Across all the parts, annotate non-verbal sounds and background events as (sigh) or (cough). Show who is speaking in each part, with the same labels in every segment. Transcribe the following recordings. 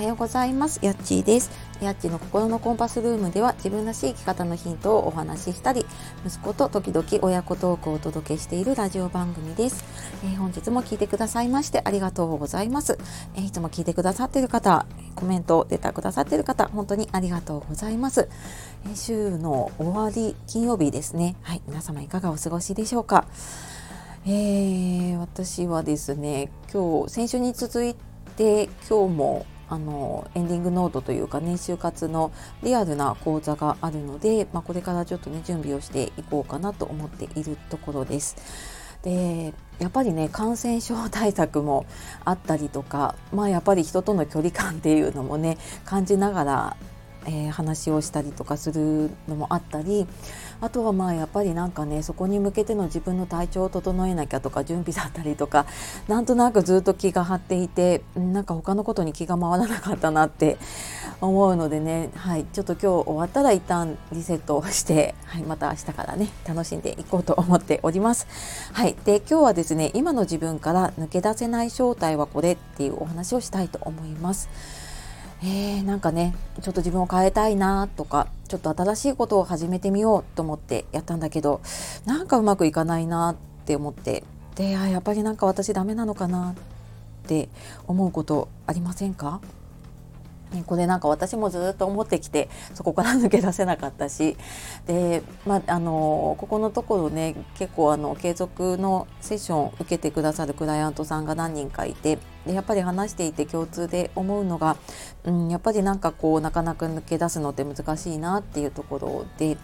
Speaker 1: はようございます。やっちーです。やっちの心のコンパスルームでは自分らしい生き方のヒントをお話ししたり息子と時々親子トークをお届けしているラジオ番組です、えー、本日も聞いてくださいましてありがとうございます、えー、いつも聞いてくださっている方コメントを出たくださっている方本当にありがとうございます、えー、週の終わり金曜日ですね。はい皆様いかがお過ごしでしょうか。えー、私はですね今日先週に続いて今日もあのエンディングノートというかね就活のリアルな講座があるので、まあ、これからちょっとね準備をしていこうかなと思っているところです。でやっぱりね感染症対策もあったりとかまあやっぱり人との距離感っていうのもね感じながらえー、話をしたりとかするのもあったりあとはまあやっぱりなんかねそこに向けての自分の体調を整えなきゃとか準備だったりとかなんとなくずっと気が張っていてなんか他のことに気が回らなかったなって (laughs) 思うのでね、はい、ちょっと今日終わったら一旦リセットをして、はい、また明日からね楽しんでいこうと思っております。はい、で今日はですね今の自分から抜け出せない正体はこれっていうお話をしたいと思います。えー、なんかねちょっと自分を変えたいなとかちょっと新しいことを始めてみようと思ってやったんだけどなんかうまくいかないなって思ってでやっぱりなんか私ダメなのかなって思うことありませんか、これなんか私もずっと思ってきてそこから抜け出せなかったしで、まあ、あのここのところね結構あの継続のセッションを受けてくださるクライアントさんが何人かいてでやっぱり話していて共通で思うのが、うん、やっぱりなんかこうなかなか抜け出すのって難しいなっていうところで。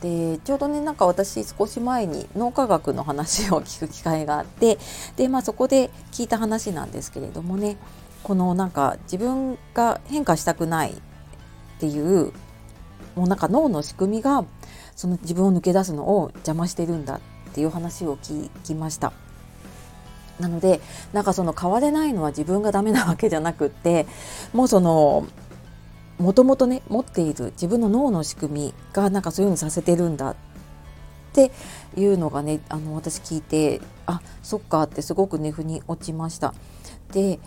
Speaker 1: でちょうどねなんか私少し前に脳科学の話を聞く機会があってで、まあ、そこで聞いた話なんですけれどもねこのなんか自分が変化したくないっていうもうなんか脳の仕組みがその自分を抜け出すのを邪魔してるんだっていう話を聞きました。なのでなんかその変われないのは自分がダメなわけじゃなくってもうそのもともとね持っている自分の脳の仕組みがなんかそういうふうにさせてるんだっていうのがねあの私聞いてあそっかってすごくね腑に落ちました。で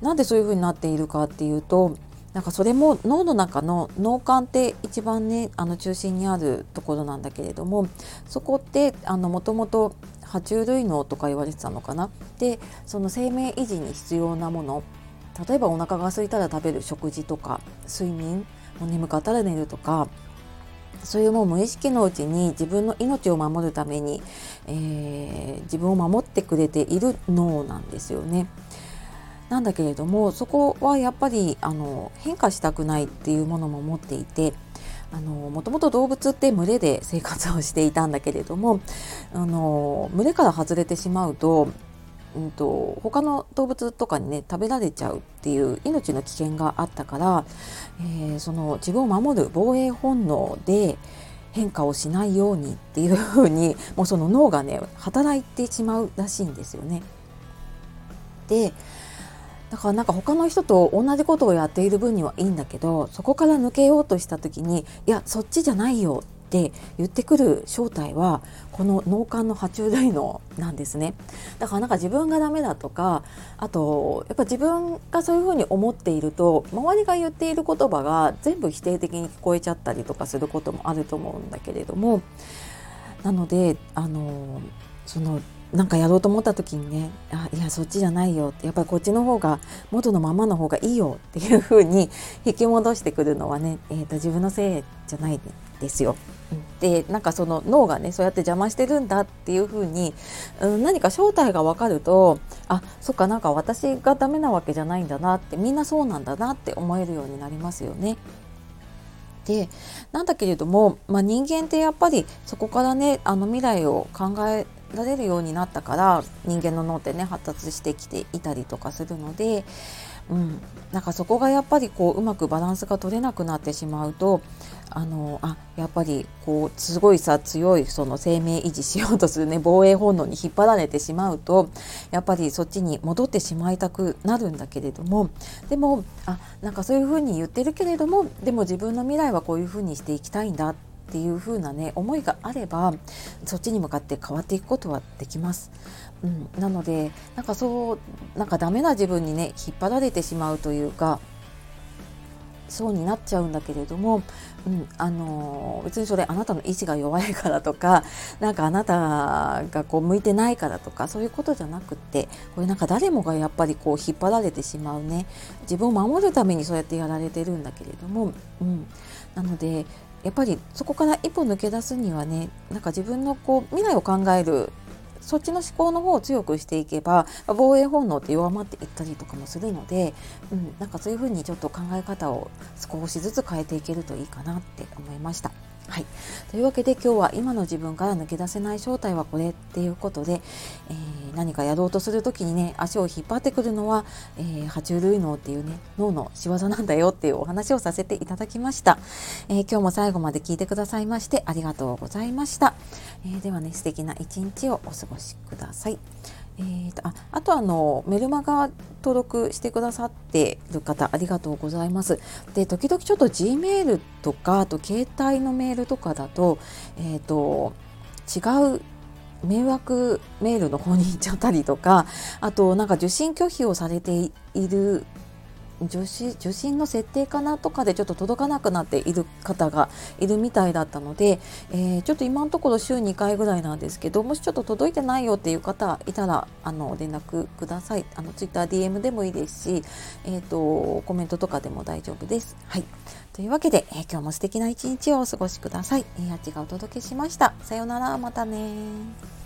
Speaker 1: なんでそういう風になっているかっていうとなんかそれも脳の中の脳幹って一番ねあの中心にあるところなんだけれどもそこってもともと爬虫類脳とか言われてたのかな？でその生命維持に必要なもの例えばお腹が空いたら食べる食事とか睡眠もう眠かったら寝るとかそういうもう無意識のうちに自分の命を守るために、えー、自分を守ってくれている脳なんですよね。なんだけれどもそこはやっぱりあの変化したくないっていうものも持っていてもともと動物って群れで生活をしていたんだけれどもあの群れから外れてしまうと,、うんと、他の動物とかにね食べられちゃうっていう命の危険があったから、えー、その自分を守る防衛本能で変化をしないようにっていうふうに (laughs) もうその脳がね働いてしまうらしいんですよね。でだからなんか他の人と同じことをやっている分にはいいんだけどそこから抜けようとした時にいやそっちじゃないよって言ってくる正体はこの脳幹の爬虫類脳なんですね。だからなんか自分がダメだとかあとやっぱ自分がそういうふうに思っていると周りが言っている言葉が全部否定的に聞こえちゃったりとかすることもあると思うんだけれどもなのであのそのなんかやろうと思った時にねあいやそっちじゃないよやっぱりこっちの方が元のままの方がいいよっていう風に (laughs) 引き戻してくるのはね、えーと、自分のせいじゃないですよ。でなんかその脳がねそうやって邪魔してるんだっていう風に、うん、何か正体が分かるとあそっかなんか私がダメなわけじゃないんだなってみんなそうなんだなって思えるようになりますよね。でなんだけれども、まあ、人間ってやっぱりそこからねあの未来を考えられるようになったから人間の脳ってね発達してきていたりとかするので、うん、なんかそこがやっぱりこううまくバランスが取れなくなってしまうとあのあやっぱりこうすごいさ強いその生命維持しようとするね防衛本能に引っ張られてしまうとやっぱりそっちに戻ってしまいたくなるんだけれどもでもあなんかそういうふうに言ってるけれどもでも自分の未来はこういうふうにしていきたいんだってていう風なね思いがあればそっちに向かって変わっていくことはできます。うん、なのでなんかそうなんかダメな自分にね引っ張られてしまうというかそうになっちゃうんだけれども、うん、あの別にそれあなたの意志が弱いからとか (laughs) なんかあなたがこう向いてないからとかそういうことじゃなくってこれなんか誰もがやっぱりこう引っ張られてしまうね。自分を守るためにそうやってやられてるんだけれども、うん、なのでやっぱりそこから一歩抜け出すにはねなんか自分のこう未来を考えるそっちの思考の方を強くしていけば防衛本能って弱まっていったりとかもするので、うん、なんかそういうふうにちょっと考え方を少しずつ変えていけるといいかなって思いました。はい、というわけで今日は今の自分から抜け出せない正体はこれっていうことで、えー、何かやろうとする時にね足を引っ張ってくるのは、えー、爬虫類脳っていうね脳の仕業なんだよっていうお話をさせていただきました、えー、今日も最後まで聞いてくださいましてありがとうございました、えではね素敵な一日をお過ごしください。えーと、ああとあのメルマガ登録してくださっている方ありがとうございます。で時々ちょっと G メールとかあと携帯のメールとかだと,、えーと、違う迷惑メールの方に行っちゃったりとかあとなんか受信拒否をされている受信受信の設定かなとかでちょっと届かなくなっている方がいるみたいだったので、えー、ちょっと今のところ週2回ぐらいなんですけどもしちょっと届いてないよっていう方いたらあの連絡くださいあの TwitterDM でもいいですし、えーと、コメントとかでも大丈夫です。はいというわけで、えー、今日も素敵な一日をお過ごしください。えー、あちがお届けしました。さようなら、またね